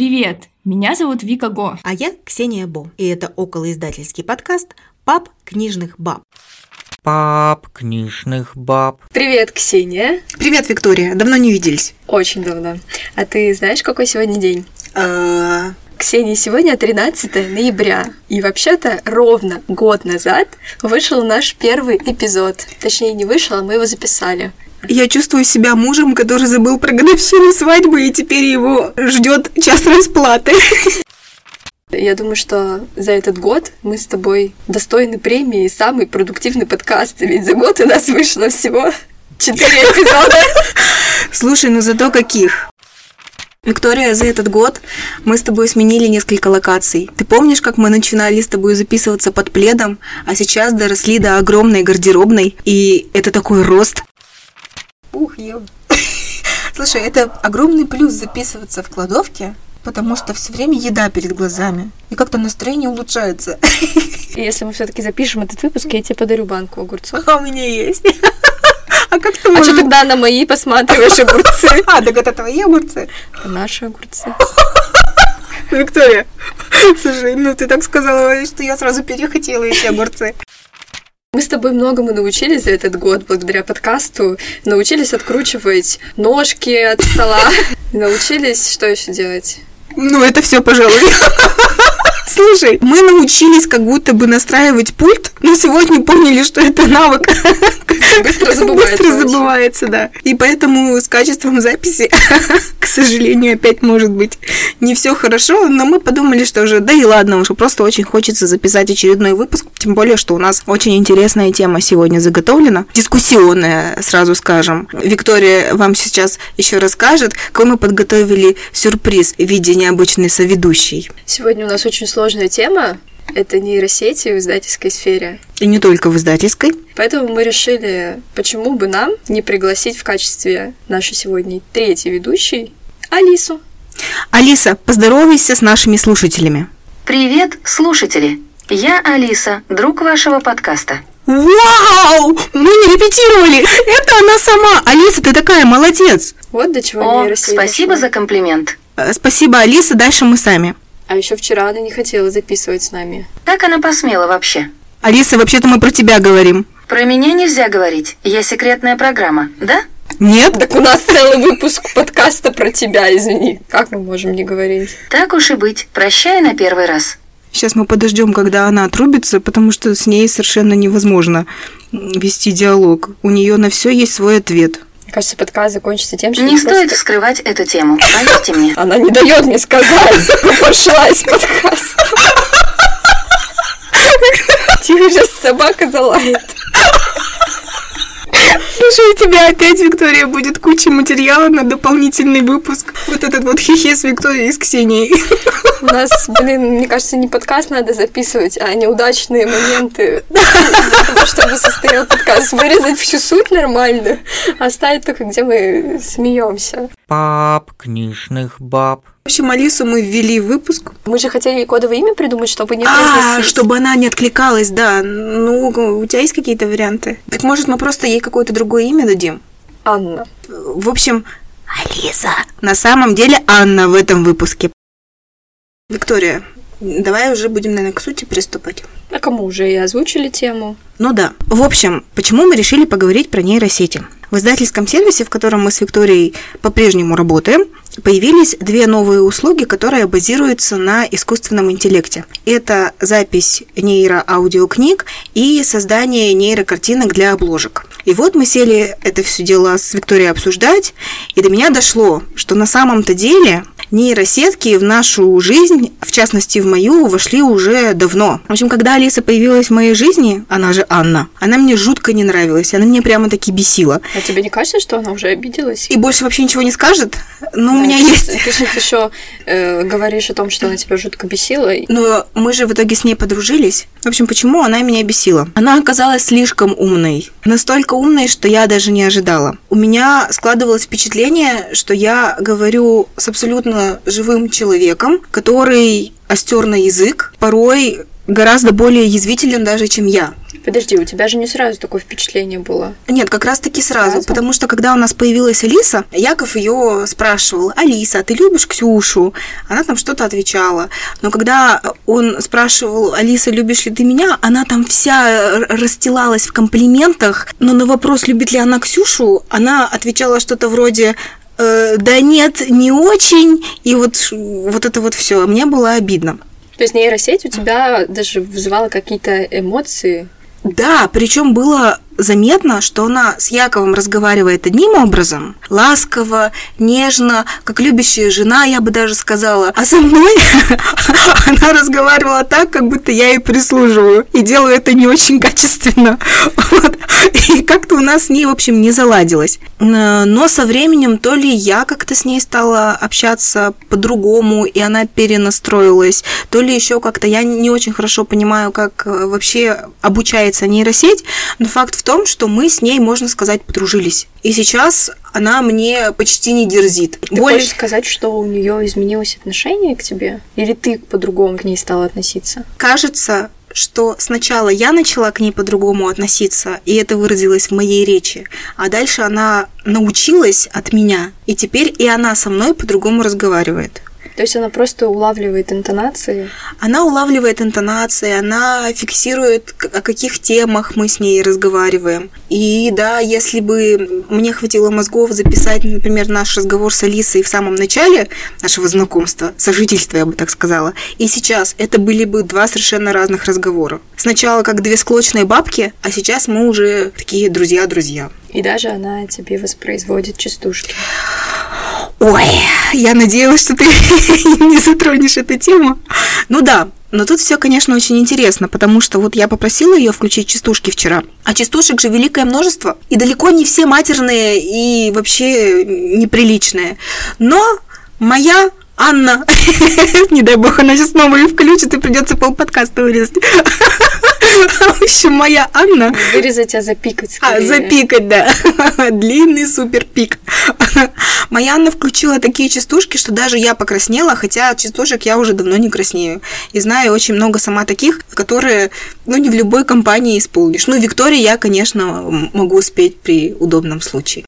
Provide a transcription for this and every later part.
Привет! Меня зовут Вика Го. А я Ксения Бо. И это околоиздательский подкаст «Пап книжных баб». Пап книжных баб. Привет, Ксения. Привет, Виктория. Давно не виделись. Очень давно. А ты знаешь, какой сегодня день? А, Ксения, сегодня 13 ноября. И вообще-то ровно год назад вышел наш первый эпизод. Точнее, не вышел, а мы его записали. Я чувствую себя мужем, который забыл про годовщину свадьбы, и теперь его ждет час расплаты. Я думаю, что за этот год мы с тобой достойны премии «Самый продуктивный подкаст», ведь за год у нас вышло всего четыре эпизода. Слушай, ну зато каких? Виктория, за этот год мы с тобой сменили несколько локаций. Ты помнишь, как мы начинали с тобой записываться под пледом, а сейчас доросли до огромной гардеробной, и это такой рост. Ух, ё. Слушай, это огромный плюс записываться в кладовке, потому что все время еда перед глазами, и как-то настроение улучшается. И если мы все-таки запишем этот выпуск, я тебе подарю банку огурцов. А у меня есть. А как ты А можешь... что тогда на мои посматриваешь огурцы? А, так это твои огурцы? Это наши огурцы. Виктория, слушай, ну ты так сказала, что я сразу перехотела эти огурцы. Мы с тобой многому научились за этот год благодаря подкасту. Научились откручивать ножки от стола. Научились, что еще делать? Ну, это все, пожалуй. Слушай, мы научились как будто бы настраивать пульт, но сегодня поняли, что это навык. Быстро забывается Быстро забывается, да. И поэтому с качеством записи, к сожалению, опять может быть не все хорошо, но мы подумали, что уже, да и ладно, уже просто очень хочется записать очередной выпуск, тем более, что у нас очень интересная тема сегодня заготовлена, дискуссионная, сразу скажем. Виктория вам сейчас еще расскажет, какой мы подготовили сюрприз в виде необычной соведущей. Сегодня у нас очень сложная тема. Это нейросети в издательской сфере. И не только в издательской. Поэтому мы решили, почему бы нам не пригласить в качестве нашей сегодня третьей ведущей Алису. Алиса, поздоровайся с нашими слушателями. Привет, слушатели! Я Алиса, друг вашего подкаста. Вау! Мы не репетировали! Это она сама! Алиса, ты такая молодец! Вот до чего О, нейросети спасибо за комплимент. Э, Спасибо, Алиса, дальше мы сами. А еще вчера она не хотела записывать с нами. Как она посмела вообще? Алиса, вообще-то мы про тебя говорим. Про меня нельзя говорить. Я секретная программа, да? Нет? Так у нас целый выпуск подкаста про тебя, извини. Как мы можем не говорить? Так уж и быть. Прощай на первый раз. Сейчас мы подождем, когда она отрубится, потому что с ней совершенно невозможно вести диалог. У нее на все есть свой ответ. Мне кажется, подкаст закончится тем, что Не стоит просто- вскрывать эту тему, поверьте мне. Она не дает мне сказать. Пошла из подкаста. Тихо, сейчас собака залает. Слушай, у тебя опять, Виктория, будет куча материала на дополнительный выпуск. Вот этот вот хихе с Викторией и с Ксенией. У нас, блин, мне кажется, не подкаст надо записывать, а неудачные моменты того, чтобы состоял подкаст. Вырезать всю суть нормально, оставить только, где мы смеемся. Пап книжных баб. В общем, Алису мы ввели в выпуск. Мы же хотели кодовое имя придумать, чтобы не А, чтобы она не откликалась, да. Ну, у тебя есть какие-то варианты? Так может мы просто ей какое-то другое имя дадим? Анна. В общем, Алиса. На самом деле Анна в этом выпуске. Виктория, давай уже будем, наверное, к сути приступать. А кому уже и озвучили тему? Ну да. В общем, почему мы решили поговорить про нейросети? В издательском сервисе, в котором мы с Викторией по-прежнему работаем, появились две новые услуги, которые базируются на искусственном интеллекте. Это запись нейроаудиокниг и создание нейрокартинок для обложек. И вот мы сели это все дело с Викторией обсуждать, и до меня дошло, что на самом-то деле нейросетки в нашу жизнь, в частности в мою, вошли уже давно. В общем, когда Алиса появилась в моей жизни, она же Анна, она мне жутко не нравилась, она меня прямо таки бесила. А тебе не кажется, что она уже обиделась? И больше вообще ничего не скажет, но у Да, меня ты- есть... Ты сейчас еще э, говоришь о том, что она тебя жутко бесила. Но мы же в итоге с ней подружились. В общем, почему она меня бесила? Она оказалась слишком умной. Настолько умной, что я даже не ожидала. У меня складывалось впечатление, что я говорю с абсолютно живым человеком, который остер на язык, порой гораздо более язвителен даже, чем я. Подожди, у тебя же не сразу такое впечатление было. Нет, как раз таки сразу, Сразу? потому что когда у нас появилась Алиса, Яков ее спрашивал, Алиса, а ты любишь Ксюшу? Она там что-то отвечала. Но когда он спрашивал, Алиса, любишь ли ты меня, она там вся расстилалась в комплиментах, но на вопрос, любит ли она Ксюшу, она отвечала что-то вроде «Э, да нет, не очень, и вот, вот это вот все. Мне было обидно. То есть нейросеть у тебя даже вызывала какие-то эмоции. Да, причем было заметно, что она с Яковом разговаривает одним образом, ласково, нежно, как любящая жена, я бы даже сказала. А со мной она разговаривала так, как будто я ей прислуживаю, и делаю это не очень качественно. И как-то у нас с ней, в общем, не заладилось. Но со временем то ли я как-то с ней стала общаться по-другому, и она перенастроилась, то ли еще как-то я не очень хорошо понимаю, как э, вообще обучается нейросеть, но факт в том, что мы с ней, можно сказать, подружились. И сейчас она мне почти не дерзит. Ты Более- хочешь сказать, что у нее изменилось отношение к тебе? Или ты по-другому к ней стала относиться? кажется, что сначала я начала к ней по-другому относиться, и это выразилось в моей речи, а дальше она научилась от меня, и теперь и она со мной по-другому разговаривает. То есть она просто улавливает интонации. Она улавливает интонации, она фиксирует, о каких темах мы с ней разговариваем. И да, если бы мне хватило мозгов записать, например, наш разговор с Алисой в самом начале нашего знакомства, сожительства, я бы так сказала, и сейчас это были бы два совершенно разных разговора. Сначала как две склочные бабки, а сейчас мы уже такие друзья-друзья. И даже она тебе воспроизводит частушки. Ой, я надеялась, что ты не затронешь эту тему. Ну да, но тут все, конечно, очень интересно, потому что вот я попросила ее включить частушки вчера, а частушек же великое множество, и далеко не все матерные и вообще неприличные. Но моя Анна, не дай бог, она сейчас снова ее включит, и придется полподкаста вырезать. В общем, моя Анна Вырезать, а запикать а, скорее. запикать, да. Длинный супер пик. Моя Анна включила такие частушки, что даже я покраснела, хотя от частушек я уже давно не краснею. И знаю очень много сама таких, которые, ну, не в любой компании исполнишь. Ну, Виктории я, конечно, могу спеть при удобном случае.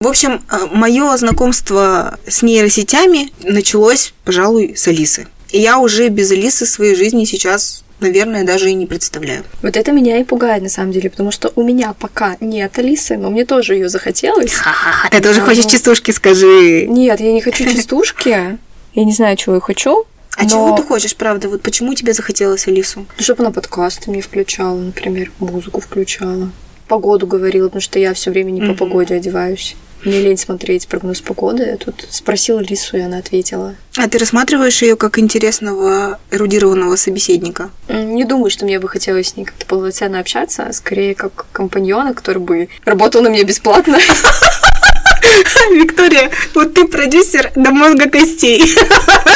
В общем, мое знакомство с нейросетями началось, пожалуй, с Алисы. И я уже без Алисы своей жизни сейчас, наверное, даже и не представляю. Вот это меня и пугает, на самом деле, потому что у меня пока нет Алисы, но мне тоже ее захотелось. Ха-ха-ха, ты тоже хочешь ну. частушки, скажи. Нет, я не хочу частушки. Я не знаю, чего я хочу. А но... чего ты хочешь, правда? Вот почему тебе захотелось Алису? Чтобы она подкасты мне включала, например, музыку включала. Погоду говорила, потому что я все время не по погоде одеваюсь. Мне лень смотреть прогноз погоды. Я тут спросила Лису, и она ответила. А ты рассматриваешь ее как интересного, эрудированного собеседника? Не думаю, что мне бы хотелось с ней как-то полноценно общаться, а скорее как компаньона, который бы работал на мне бесплатно. Виктория, вот ты продюсер до мозга костей.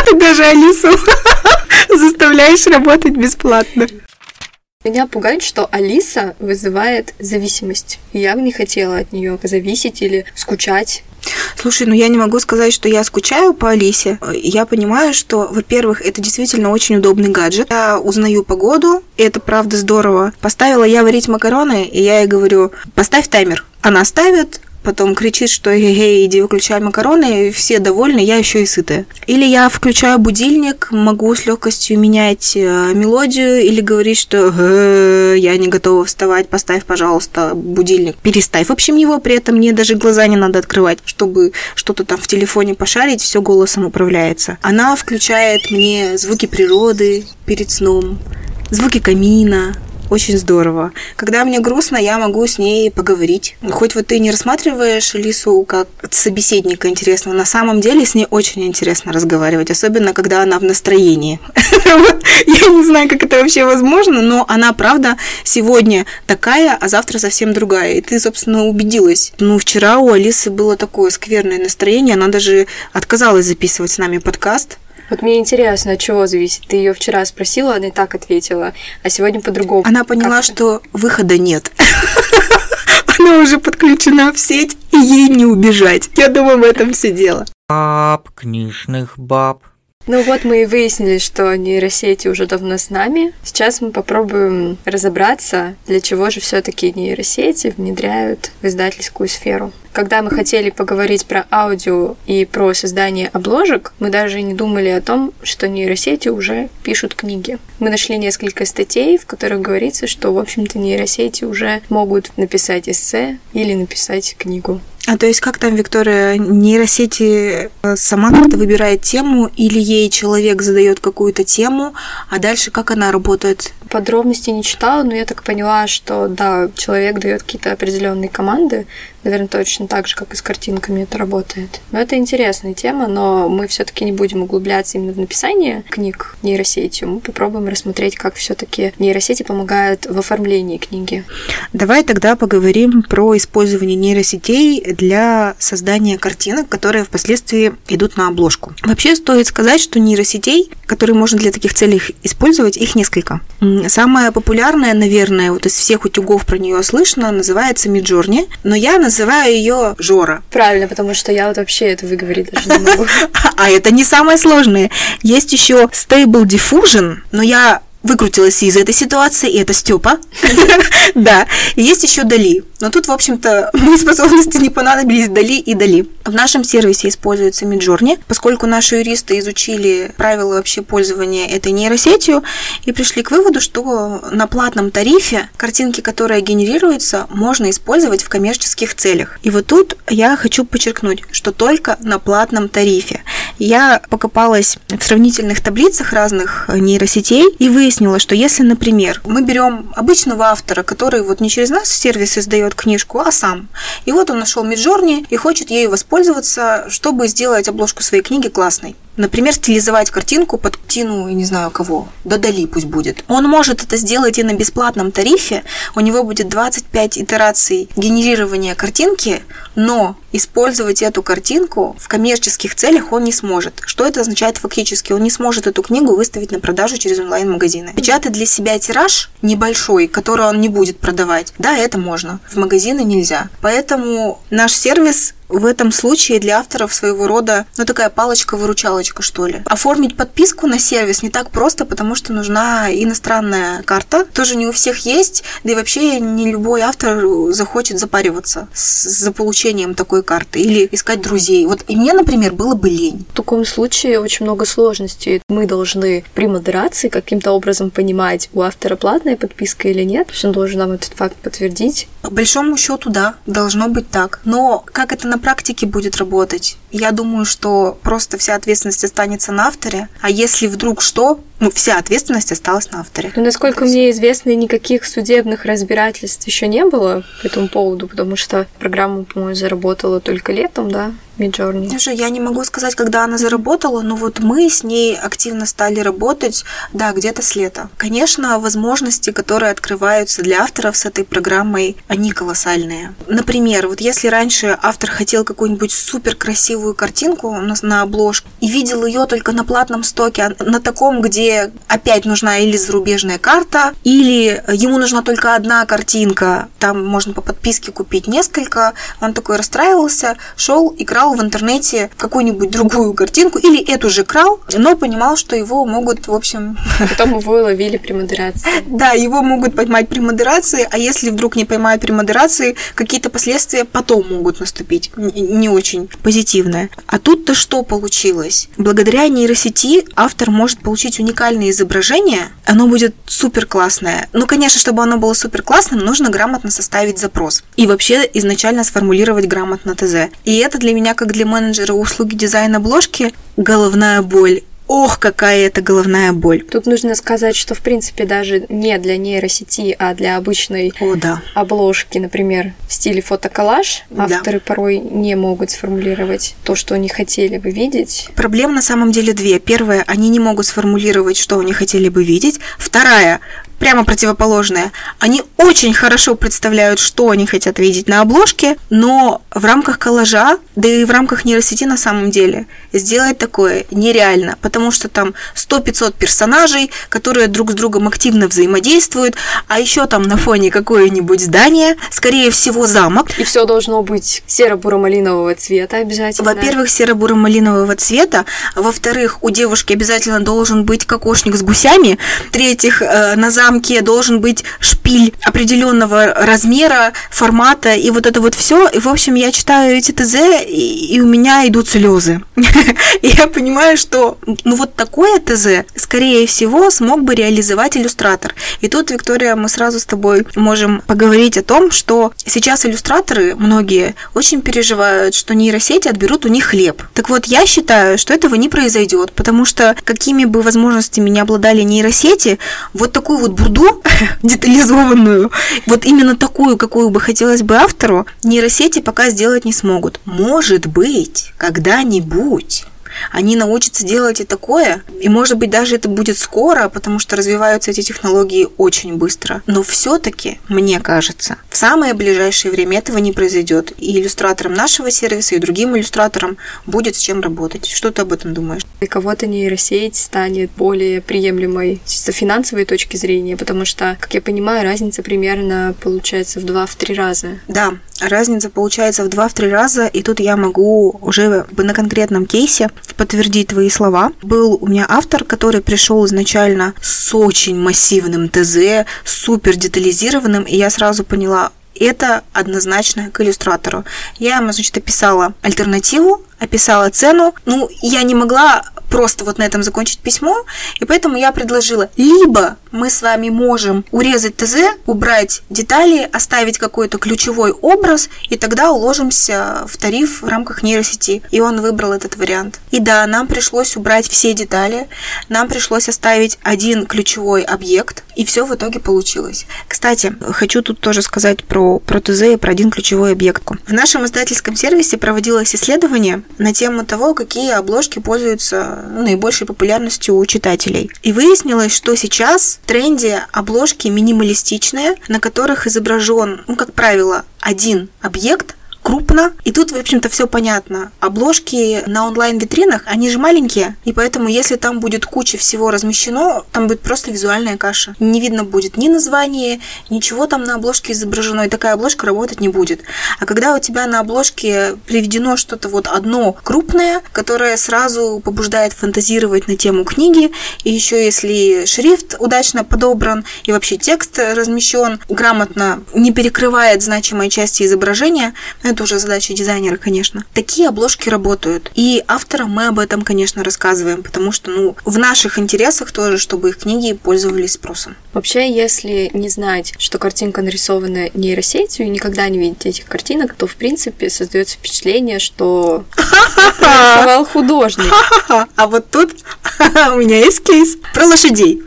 Ты даже Алису заставляешь работать бесплатно. Меня пугает, что Алиса вызывает зависимость. Я бы не хотела от нее зависеть или скучать. Слушай, ну я не могу сказать, что я скучаю по Алисе. Я понимаю, что, во-первых, это действительно очень удобный гаджет. Я узнаю погоду, и это правда здорово. Поставила я варить макароны, и я ей говорю, поставь таймер. Она ставит, потом кричит, что эй, иди выключай макароны, и все довольны, я еще и сытая. Или я включаю будильник, могу с легкостью менять э, мелодию, или говорить, что «Э, я не готова вставать, поставь, пожалуйста, будильник. Переставь, в общем, его, при этом мне даже глаза не надо открывать, чтобы что-то там в телефоне пошарить, все голосом управляется. Она включает мне звуки природы перед сном, звуки камина, очень здорово. Когда мне грустно, я могу с ней поговорить. Хоть вот ты не рассматриваешь Лису как собеседника интересного, на самом деле с ней очень интересно разговаривать, особенно когда она в настроении. Я не знаю, как это вообще возможно, но она, правда, сегодня такая, а завтра совсем другая. И ты, собственно, убедилась. Ну, вчера у Алисы было такое скверное настроение, она даже отказалась записывать с нами подкаст. Вот мне интересно, от чего зависит. Ты ее вчера спросила, она и так ответила, а сегодня по-другому. Она поняла, Как-то. что выхода нет. Она уже подключена в сеть, и ей не убежать. Я думаю, в этом все дело. Баб, книжных баб. Ну вот мы и выяснили, что нейросети уже давно с нами. Сейчас мы попробуем разобраться, для чего же все-таки нейросети внедряют в издательскую сферу. Когда мы хотели поговорить про аудио и про создание обложек, мы даже не думали о том, что нейросети уже пишут книги. Мы нашли несколько статей, в которых говорится, что, в общем-то, нейросети уже могут написать эссе или написать книгу. А то есть как там, Виктория, нейросети э, сама как-то выбирает тему или ей человек задает какую-то тему, а дальше как она работает? Подробностей не читала, но я так поняла, что да, человек дает какие-то определенные команды, наверное, точно так же, как и с картинками это работает. Но это интересная тема, но мы все-таки не будем углубляться именно в написание книг нейросетью. Мы попробуем рассмотреть, как все-таки нейросети помогают в оформлении книги. Давай тогда поговорим про использование нейросетей для создания картинок, которые впоследствии идут на обложку. Вообще стоит сказать, что нейросетей, которые можно для таких целей использовать, их несколько. Самая популярная, наверное, вот из всех утюгов про нее слышно, называется Midjourney, но я называю ее Жора. Правильно, потому что я вот вообще это выговорить даже не могу. А это не самое сложное. Есть еще Stable Diffusion, но я выкрутилась из этой ситуации, и это Степа. Да. Есть еще Дали. Но тут, в общем-то, мои способности не понадобились Дали и Дали. В нашем сервисе используется Midjourney, поскольку наши юристы изучили правила вообще пользования этой нейросетью и пришли к выводу, что на платном тарифе картинки, которые генерируются, можно использовать в коммерческих целях. И вот тут я хочу подчеркнуть, что только на платном тарифе. Я покопалась в сравнительных таблицах разных нейросетей и выяснила, что если, например, мы берем обычного автора, который вот не через нас сервис издает книжку, а сам, и вот он нашел Миджорни и хочет ею воспользоваться, чтобы сделать обложку своей книги классной. Например, стилизовать картинку под птину, я не знаю кого, да Дали пусть будет. Он может это сделать и на бесплатном тарифе, у него будет 25 итераций генерирования картинки, но использовать эту картинку в коммерческих целях он не сможет. Что это означает фактически? Он не сможет эту книгу выставить на продажу через онлайн-магазины. Печатать для себя тираж небольшой, который он не будет продавать, да, это можно. В магазины нельзя. Поэтому наш сервис в этом случае для авторов своего рода, ну, такая палочка-выручалочка, что ли. Оформить подписку на сервис не так просто, потому что нужна иностранная карта. Тоже не у всех есть, да и вообще не любой автор захочет запариваться с, за получением такой карты или искать друзей. Вот и мне, например, было бы лень. В таком случае очень много сложностей. Мы должны при модерации каким-то образом понимать, у автора платная подписка или нет. Он должен нам этот факт подтвердить. По большому счету, да, должно быть так. Но как это на практике будет работать? Я думаю, что просто вся ответственность останется на авторе, а если вдруг что, ну, вся ответственность осталась на авторе. Ну, насколько мне известно, никаких судебных разбирательств еще не было по этому поводу, потому что программа, по-моему, заработала только летом, да, Midjourney. Даже я не могу сказать, когда она заработала, но вот мы с ней активно стали работать, да, где-то с лета. Конечно, возможности, которые открываются для авторов с этой программой, они колоссальные. Например, вот если раньше автор хотел какую-нибудь супер красивую картинку у нас на обложке и видел ее только на платном стоке, а на таком, где опять нужна или зарубежная карта, или ему нужна только одна картинка, там можно по подписке купить несколько, он такой расстраивался, шел, играл в интернете какую-нибудь другую картинку, или эту же крал, но понимал, что его могут, в общем... Потом его ловили при модерации. Да, его могут поймать при модерации, а если вдруг не поймают при модерации, какие-то последствия потом могут наступить, не очень позитивные. А тут-то что получилось? Благодаря нейросети автор может получить уникальное изображение, оно будет супер классное. Ну, конечно, чтобы оно было супер классным, нужно грамотно составить запрос. И вообще изначально сформулировать грамотно ТЗ. И это для меня, как для менеджера услуги дизайна обложки, головная боль. Ох, какая это головная боль. Тут нужно сказать, что в принципе даже не для нейросети, а для обычной О, да. обложки, например, в стиле фотоколлаж, Да. авторы порой не могут сформулировать то, что они хотели бы видеть. Проблем на самом деле две. Первая, они не могут сформулировать, что они хотели бы видеть. Вторая, прямо противоположное. Они очень хорошо представляют, что они хотят видеть на обложке, но в рамках коллажа, да и в рамках нейросети на самом деле, сделать такое нереально, потому что там 100-500 персонажей, которые друг с другом активно взаимодействуют, а еще там на фоне какое-нибудь здание, скорее всего замок. И все должно быть серо-буро-малинового цвета обязательно. Во-первых, серо-буро-малинового цвета, во-вторых, у девушки обязательно должен быть кокошник с гусями, в-третьих, э, на замке должен быть шпиль определенного размера, формата, и вот это вот все. И, в общем, я читаю эти ТЗ, и, и у меня идут слезы. И я понимаю, что ну вот такое ТЗ, скорее всего, смог бы реализовать иллюстратор. И тут, Виктория, мы сразу с тобой можем поговорить о том, что сейчас иллюстраторы, многие, очень переживают, что нейросети отберут у них хлеб. Так вот, я считаю, что этого не произойдет, потому что какими бы возможностями не обладали нейросети, вот такую вот бурду детализованную, вот именно такую, какую бы хотелось бы автору, нейросети пока сделать не смогут. Может быть, когда-нибудь они научатся делать и такое, и может быть даже это будет скоро, потому что развиваются эти технологии очень быстро. Но все-таки, мне кажется, в самое ближайшее время этого не произойдет. И иллюстраторам нашего сервиса, и другим иллюстраторам будет с чем работать. Что ты об этом думаешь? Для кого-то нейросеть станет более приемлемой с финансовой точки зрения, потому что, как я понимаю, разница примерно получается в 2-3 раза. Да, разница получается в 2-3 раза, и тут я могу уже на конкретном кейсе подтвердить твои слова. Был у меня автор, который пришел изначально с очень массивным ТЗ, супер детализированным, и я сразу поняла, это однозначно к иллюстратору. Я ему, значит, описала альтернативу, описала цену. Ну, я не могла просто вот на этом закончить письмо, и поэтому я предложила, либо мы с вами можем урезать ТЗ, убрать детали, оставить какой-то ключевой образ, и тогда уложимся в тариф в рамках нейросети. И он выбрал этот вариант. И да, нам пришлось убрать все детали, нам пришлось оставить один ключевой объект, и все в итоге получилось. Кстати, хочу тут тоже сказать про, про ТЗ и про один ключевой объект. В нашем издательском сервисе проводилось исследование на тему того, какие обложки пользуются наибольшей популярностью у читателей. И выяснилось, что сейчас в тренде обложки минималистичные, на которых изображен, ну, как правило, один объект, крупно. И тут, в общем-то, все понятно. Обложки на онлайн-витринах, они же маленькие, и поэтому, если там будет куча всего размещено, там будет просто визуальная каша. Не видно будет ни названия, ничего там на обложке изображено, и такая обложка работать не будет. А когда у тебя на обложке приведено что-то вот одно крупное, которое сразу побуждает фантазировать на тему книги, и еще если шрифт удачно подобран, и вообще текст размещен грамотно, не перекрывает значимые части изображения, это уже задача дизайнера, конечно. Такие обложки работают. И авторам мы об этом, конечно, рассказываем, потому что, ну, в наших интересах тоже, чтобы их книги пользовались спросом. Вообще, если не знать, что картинка нарисована нейросетью и никогда не видеть этих картинок, то, в принципе, создается впечатление, что нарисовал художник. А вот тут у меня есть кейс про лошадей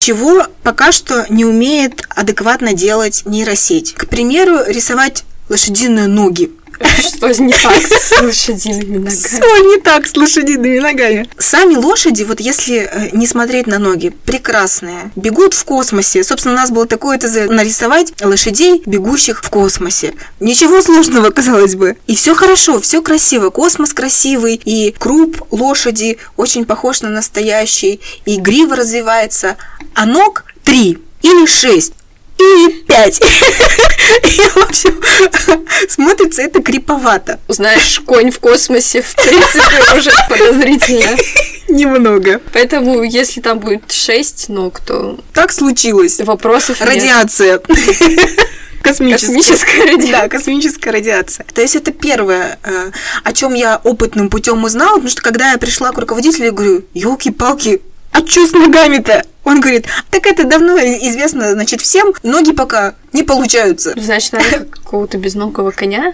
чего пока что не умеет адекватно делать нейросеть. К примеру, рисовать лошадиные ноги. Что не так с лошадиными ногами? Все не так с лошадиными ногами. Сами лошади, вот если э, не смотреть на ноги, прекрасные. Бегут в космосе. Собственно, у нас было такое ТЗ нарисовать лошадей, бегущих в космосе. Ничего сложного, казалось бы. И все хорошо, все красиво. Космос красивый, и круп лошади очень похож на настоящий, и грива развивается. А ног три или шесть и пять. И, в общем, смотрится это криповато. Знаешь, конь в космосе, в принципе, уже подозрительно. Немного. Поэтому, если там будет шесть ног, то... Так случилось. Вопросов. Радиация. Космическая. Космическая радиация. Да, космическая радиация. То есть это первое, э, о чем я опытным путем узнала, потому что когда я пришла к руководителю, я говорю, елки-палки, а что с ногами-то? Он говорит, так это давно известно, значит, всем, ноги пока не получаются. Значит, надо какого-то безногого коня?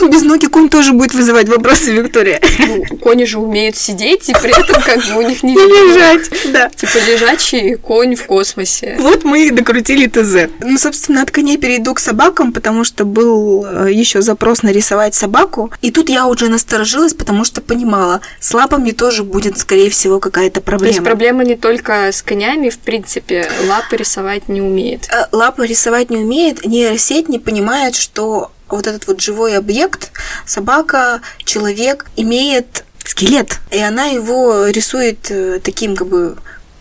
Ну, без ноги конь тоже будет вызывать вопросы, Виктория. Ну, кони же умеют сидеть, и при этом как бы у них не лежать, да. Типа лежачий конь в космосе. Вот мы и докрутили ТЗ. Ну, собственно, от коней перейду к собакам, потому что был еще запрос нарисовать собаку. И тут я уже насторожилась, потому что понимала, с лапами тоже будет, скорее всего, какая-то То проблема. есть проблема не только с конями, в принципе, лапы рисовать не умеет. Э, Лапа рисовать не умеет, нейросеть не понимает, что вот этот вот живой объект, собака, человек, имеет скелет. И она его рисует э, таким как бы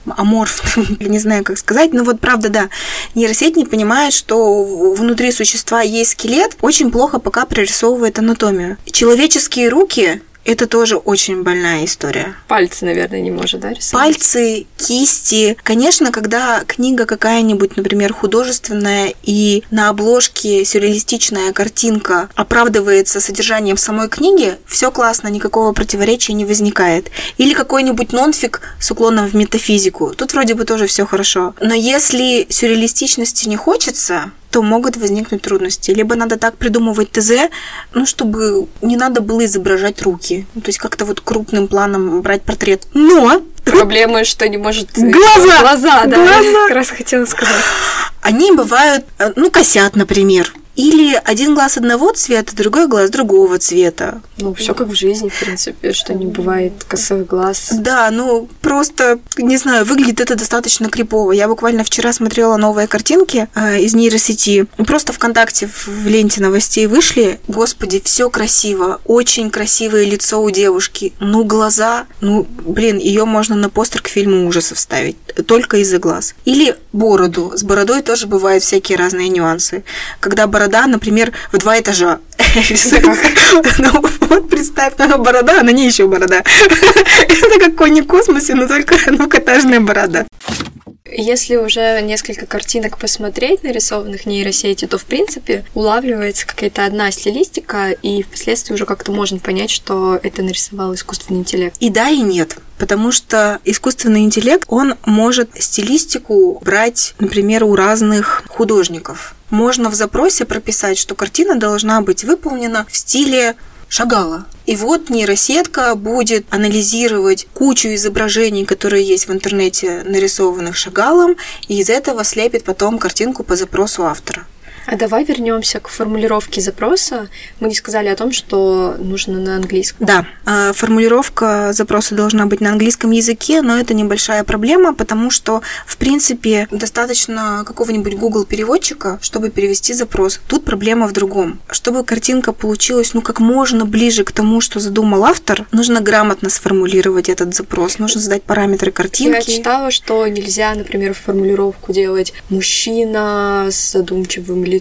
аморфным, не знаю, как сказать, но вот правда, да, нейросеть не понимает, что внутри существа есть скелет, очень плохо пока прорисовывает анатомию. Человеческие руки это тоже очень больная история. Пальцы, наверное, не может, да, рисовать? Пальцы, кисти. Конечно, когда книга какая-нибудь, например, художественная, и на обложке сюрреалистичная картинка оправдывается содержанием самой книги, все классно, никакого противоречия не возникает. Или какой-нибудь нонфик с уклоном в метафизику. Тут вроде бы тоже все хорошо. Но если сюрреалистичности не хочется, то могут возникнуть трудности. Либо надо так придумывать ТЗ, ну, чтобы не надо было изображать руки. Ну, то есть как-то вот крупным планом брать портрет. Но Проблема, что не может... Глаза! Глаза, да. Глаза! Как раз хотела сказать. они бывают, э, ну, косят, например. Или один глаз одного цвета, другой глаз другого цвета. Ну, все как в жизни, в принципе, что не бывает косых глаз. Да, ну просто, не знаю, выглядит это достаточно крипово. Я буквально вчера смотрела новые картинки э, из нейросети. Просто ВКонтакте в, в ленте новостей вышли. Господи, все красиво. Очень красивое лицо у девушки. Ну, глаза. Ну, блин, ее можно на постер к фильму ужасов ставить. Только из-за глаз. Или бороду. С бородой тоже бывают всякие разные нюансы. Когда борода, например, в два этажа. Ну, вот представь, борода, а на ней еще борода. Это как конь в космосе, но только двухэтажная борода. Если уже несколько картинок посмотреть, нарисованных нейросети, то, в принципе, улавливается какая-то одна стилистика, и впоследствии уже как-то можно понять, что это нарисовал искусственный интеллект. И да, и нет. Потому что искусственный интеллект, он может стилистику брать, например, у разных художников. Можно в запросе прописать, что картина должна быть выполнена в стиле Шагала. И вот нейросетка будет анализировать кучу изображений, которые есть в интернете, нарисованных Шагалом, и из этого слепит потом картинку по запросу автора. А давай вернемся к формулировке запроса. Мы не сказали о том, что нужно на английском. Да, а, формулировка запроса должна быть на английском языке, но это небольшая проблема, потому что, в принципе, достаточно какого-нибудь Google переводчика, чтобы перевести запрос. Тут проблема в другом. Чтобы картинка получилась, ну, как можно ближе к тому, что задумал автор, нужно грамотно сформулировать этот запрос, нужно задать параметры картинки. Я читала, что нельзя, например, формулировку делать мужчина с задумчивым лицом,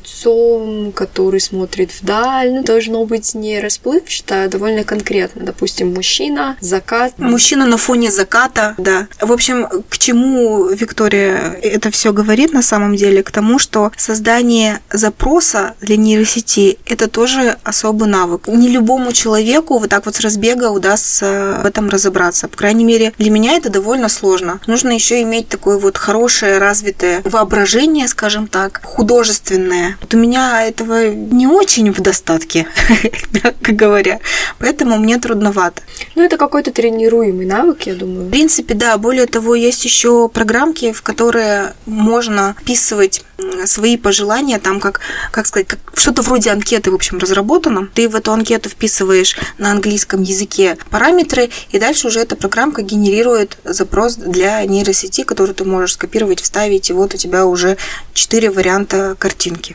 который смотрит вдаль. Ну, должно быть не расплывчато, а довольно конкретно. Допустим, мужчина, закат. Мужчина на фоне заката, да. В общем, к чему Виктория это все говорит на самом деле? К тому, что создание запроса для нейросети – это тоже особый навык. Не любому человеку вот так вот с разбега удастся в этом разобраться. По крайней мере, для меня это довольно сложно. Нужно еще иметь такое вот хорошее, развитое воображение, скажем так, художественное. Вот у меня этого не очень в достатке, мягко говоря. Поэтому мне трудновато. Ну, это какой-то тренируемый навык, я думаю. В принципе, да. Более того, есть еще программки, в которые можно вписывать свои пожелания, там как, как сказать, как что-то вроде анкеты, в общем, разработано. Ты в эту анкету вписываешь на английском языке параметры, и дальше уже эта программка генерирует запрос для нейросети, который ты можешь скопировать, вставить, и вот у тебя уже четыре варианта картинки.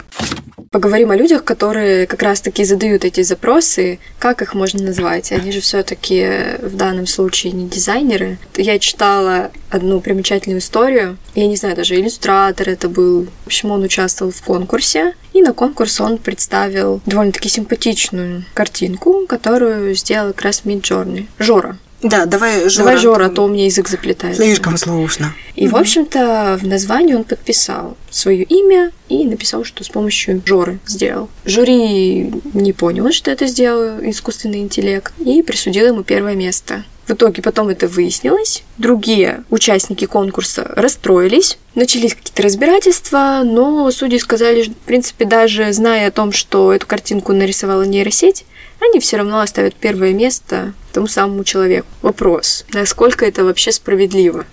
Поговорим о людях, которые как раз-таки задают эти запросы. Как их можно назвать? Они же все-таки в данном случае не дизайнеры. Я читала одну примечательную историю. Я не знаю, даже иллюстратор это был. В общем, он участвовал в конкурсе. И на конкурс он представил довольно-таки симпатичную картинку, которую сделал как раз Midjourney. Жора. Да, давай Жора. Давай Жора, а то у меня язык заплетается. Слишком сложно. И, в общем-то, в названии он подписал свое имя и написал, что с помощью Жоры сделал. Жюри не поняло, что это сделал искусственный интеллект, и присудил ему первое место. В итоге потом это выяснилось. Другие участники конкурса расстроились. Начались какие-то разбирательства, но судьи сказали, в принципе, даже зная о том, что эту картинку нарисовала нейросеть, они все равно оставят первое место тому самому человеку. Вопрос, насколько это вообще справедливо?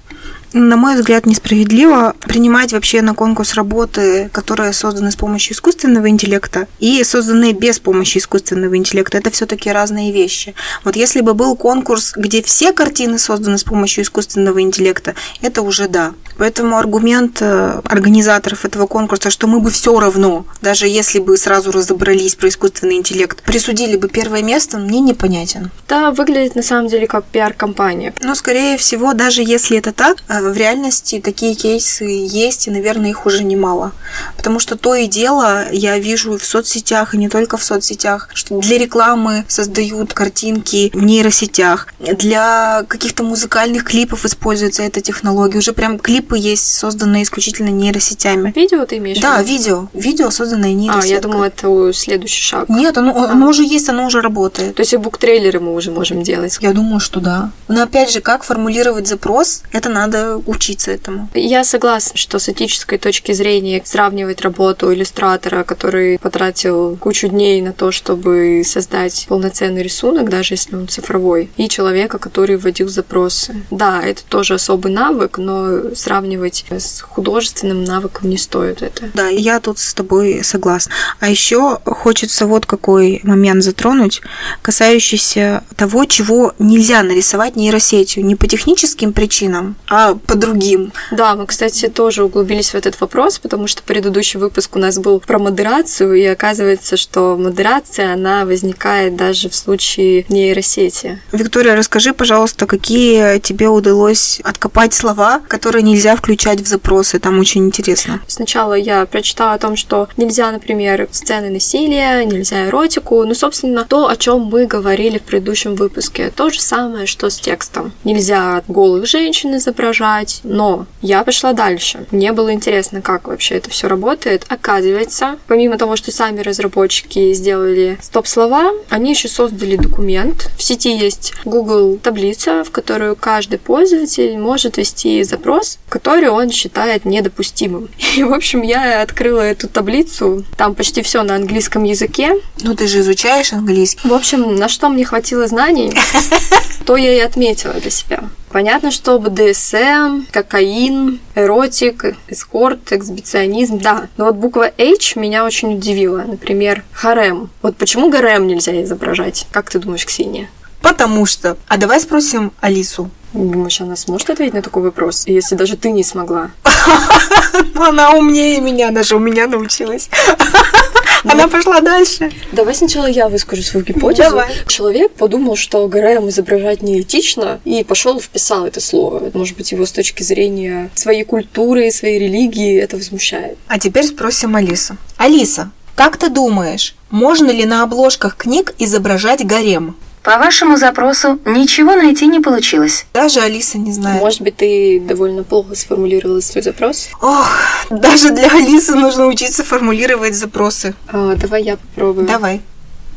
На мой взгляд, несправедливо принимать вообще на конкурс работы, которые созданы с помощью искусственного интеллекта и созданы без помощи искусственного интеллекта. Это все-таки разные вещи. Вот если бы был конкурс, где все картины созданы с помощью искусственного интеллекта, это уже да. Поэтому аргумент э, организаторов этого конкурса, что мы бы все равно, даже если бы сразу разобрались про искусственный интеллект, присудили бы первое место, мне непонятен. Да, выглядит на самом деле как пиар-компания. Но, скорее всего, даже если это так, э, в реальности такие кейсы есть, и, наверное, их уже немало. Потому что то и дело я вижу в соцсетях, и не только в соцсетях, что для рекламы создают картинки в нейросетях, для каких-то музыкальных клипов используется эта технология. Уже прям клипы есть, созданные исключительно нейросетями. Видео ты имеешь? Да, видео. Видео, созданное А, нейросеткой. я думала, это следующий шаг. Нет, оно, оно уже есть, оно уже работает. То есть и буктрейлеры мы уже можем делать. Я думаю, что да. Но опять же, как формулировать запрос, это надо учиться этому. Я согласна, что с этической точки зрения сравнивать работу иллюстратора, который потратил кучу дней на то, чтобы создать полноценный рисунок, даже если он цифровой, и человека, который вводил запросы. Да, это тоже особый навык, но сравнивать с художественным навыком не стоит это. Да, я тут с тобой согласна. А еще хочется вот какой момент затронуть, касающийся того, чего нельзя нарисовать нейросетью. Не по техническим причинам, а по другим. Да, мы, кстати, тоже углубились в этот вопрос, потому что предыдущий выпуск у нас был про модерацию, и оказывается, что модерация, она возникает даже в случае нейросети. Виктория, расскажи, пожалуйста, какие тебе удалось откопать слова, которые нельзя включать в запросы. Там очень интересно. Сначала я прочитала о том, что нельзя, например, сцены насилия, нельзя эротику, ну, собственно, то, о чем мы говорили в предыдущем выпуске. То же самое, что с текстом. Нельзя голых женщин изображать, но я пошла дальше. Мне было интересно, как вообще это все работает. Оказывается, помимо того, что сами разработчики сделали стоп-слова, они еще создали документ. В сети есть Google таблица, в которую каждый пользователь может ввести запрос, который он считает недопустимым. И, в общем, я открыла эту таблицу. Там почти все на английском языке. Ну, ты же изучаешь английский. В общем, на что мне хватило знаний, то я и отметила для себя. Понятно, что БДСМ, кокаин, эротик, эскорт, эксбиционизм, да. Но вот буква H меня очень удивила. Например, харем. Вот почему гарем нельзя изображать? Как ты думаешь, Ксения? Потому что... А давай спросим Алису. Думаешь, она сможет ответить на такой вопрос, если даже ты не смогла? Она умнее меня, даже у меня научилась. Она пошла дальше. Давай сначала я выскажу свою гипотезу. Давай. Человек подумал, что ГРМ изображать неэтично, и пошел вписал это слово. Может быть, его с точки зрения своей культуры, своей религии это возмущает. А теперь спросим Алису. Алиса, как ты думаешь, можно ли на обложках книг изображать гарем? По вашему запросу ничего найти не получилось. Даже Алиса не знает. Может быть, ты довольно плохо сформулировала свой запрос? Ох, даже для Алисы нужно учиться формулировать запросы. А, давай я попробую. Давай.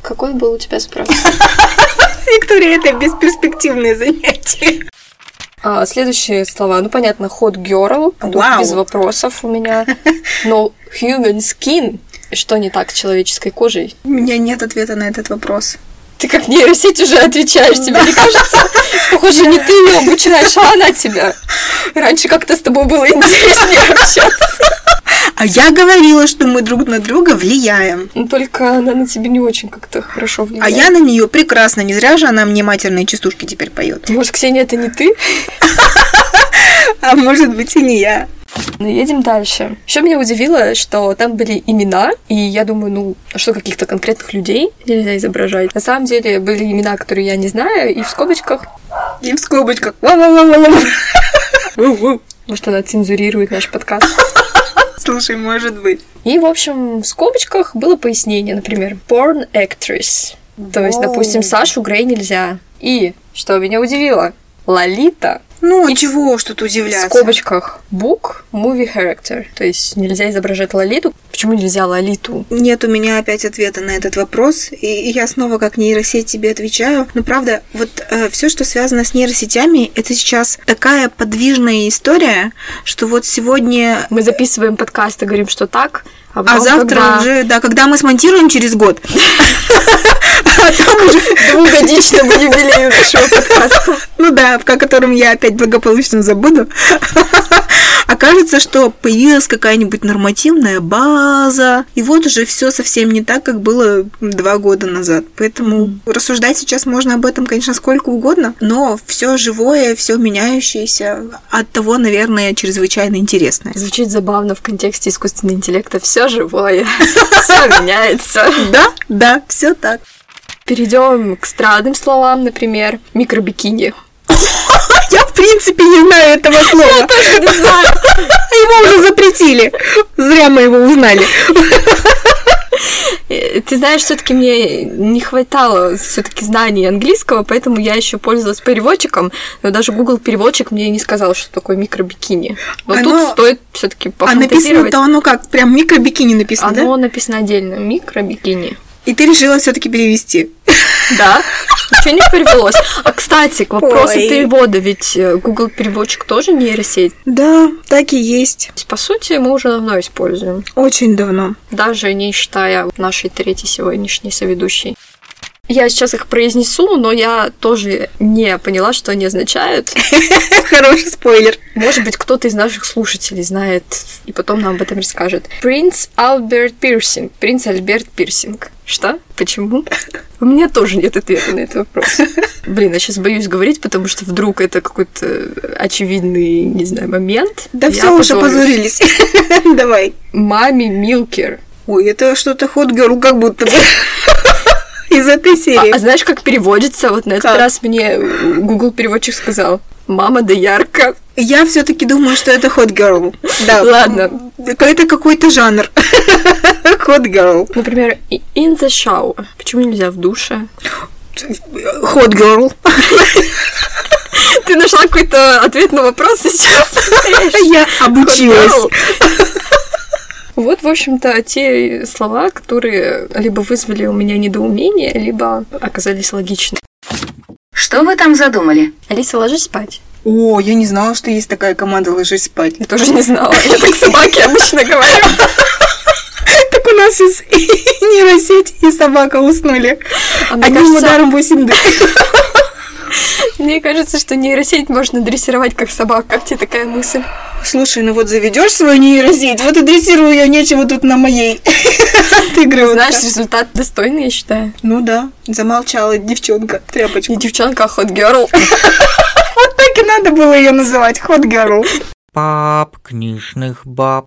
Какой был у тебя запрос? Виктория, это бесперспективное занятие. А, следующие слова. Ну, понятно, hot girl. Вау. без вопросов у меня. Но human skin. Что не так с человеческой кожей? У меня нет ответа на этот вопрос. Ты как нейросеть уже отвечаешь, тебе не кажется? Похоже, не ты ее обучаешь, а она тебя. Раньше как-то с тобой было интереснее общаться. А я говорила, что мы друг на друга влияем. Но только она на тебя не очень как-то хорошо А влияет. я на нее прекрасно, не зря же она мне матерные частушки теперь поет. Может, Ксения, это не ты? А может быть и не я. Ну, едем дальше. Еще меня удивило, что там были имена, и я думаю, ну, а что каких-то конкретных людей нельзя изображать. На самом деле были имена, которые я не знаю, и в скобочках. И в скобочках. Может, она цензурирует наш подкаст. Слушай, может быть. И, в общем, в скобочках было пояснение, например, porn actress. То есть, допустим, Сашу Грей нельзя. И, что меня удивило, Лолита Ну, чего что-то В удивляться. скобочках book, movie character. То есть нельзя изображать Лолиту. Почему нельзя Лолиту? Нет у меня опять ответа на этот вопрос, и и я снова как нейросеть тебе отвечаю. Но правда, вот все, что связано с нейросетями, это сейчас такая подвижная история, что вот сегодня, Мы записываем подкаст и говорим, что так, а, а завтра когда уже, да, когда мы смонтируем через год, а там уже, двухгодичному юбилею нашего подкаста. ну да, о котором я опять благополучно забуду, окажется, что появилась какая-нибудь нормативная база, и вот уже все совсем не так, как было два года назад. Поэтому рассуждать сейчас можно об этом, конечно, сколько угодно, но все живое, все меняющееся, от того, наверное, чрезвычайно интересное. Звучит забавно в контексте искусственного интеллекта. Все живое, все меняется. Да, да, все так. Перейдем к странным словам, например, микробикини. Я, в принципе, не знаю этого слова. Не знаю. Его уже запретили. Зря мы его узнали. Э, Ты знаешь, все-таки мне не хватало все-таки знаний английского, поэтому я еще пользовалась переводчиком, но даже Google переводчик мне не сказал, что такое микробикини. Но Оно- тут стоит все-таки А написано-то оно как? Прям микробикини написано, да? Оно написано отдельно. Микробикини. И ты решила все-таки перевести. Да. Ничего не перевелось. А, кстати, к вопросу Ой. перевода, ведь э, Google переводчик тоже нейросеть. Да, так и есть. По сути, мы уже давно используем, Очень давно. даже не считая нашей третьей сегодняшней соведущей. Я сейчас их произнесу, но я тоже не поняла, что они означают. Хороший спойлер. Может быть, кто-то из наших слушателей знает и потом нам об этом расскажет. Принц Альберт Пирсинг. Принц Альберт Пирсинг. Что? Почему? У меня тоже нет ответа на этот вопрос. Блин, я сейчас боюсь говорить, потому что вдруг это какой-то очевидный, не знаю, момент. Да все уже позорились. Давай. Мами Милкер. Ой, это что-то ход girl как будто бы. Из этой А, серии. а знаешь, как переводится? Вот на этот Как? раз мне Google переводчик сказал. Мама да ярко. Я все-таки думаю, что это hot girl. Да. Ладно. Это какой-то жанр. Hot girl. Например, in the shower. Почему нельзя в душе? Hot girl. Ты нашла какой-то ответ на вопрос сейчас? Я обучилась. Вот, в общем-то, те слова, которые либо вызвали у меня недоумение, либо оказались логичны. Что вы там задумали? Алиса, ложись спать. О, я не знала, что есть такая команда «Ложись спать». Я тоже не знала. Я так собаке обычно говорю. Так у нас сейчас и нейросеть, и собака уснули. А Одним ударом 8 дыр. мне кажется, что нейросеть можно дрессировать как собак. Как тебе такая мысль? Слушай, ну вот заведешь свою нейросеть, вот и дрессирую ее, нечего тут на моей отыгрываться. Знаешь, результат достойный, я считаю. Ну да, замолчала девчонка, тряпочка. Не девчонка, а hot girl. Вот так и надо было ее называть, hot girl. Пап книжных баб.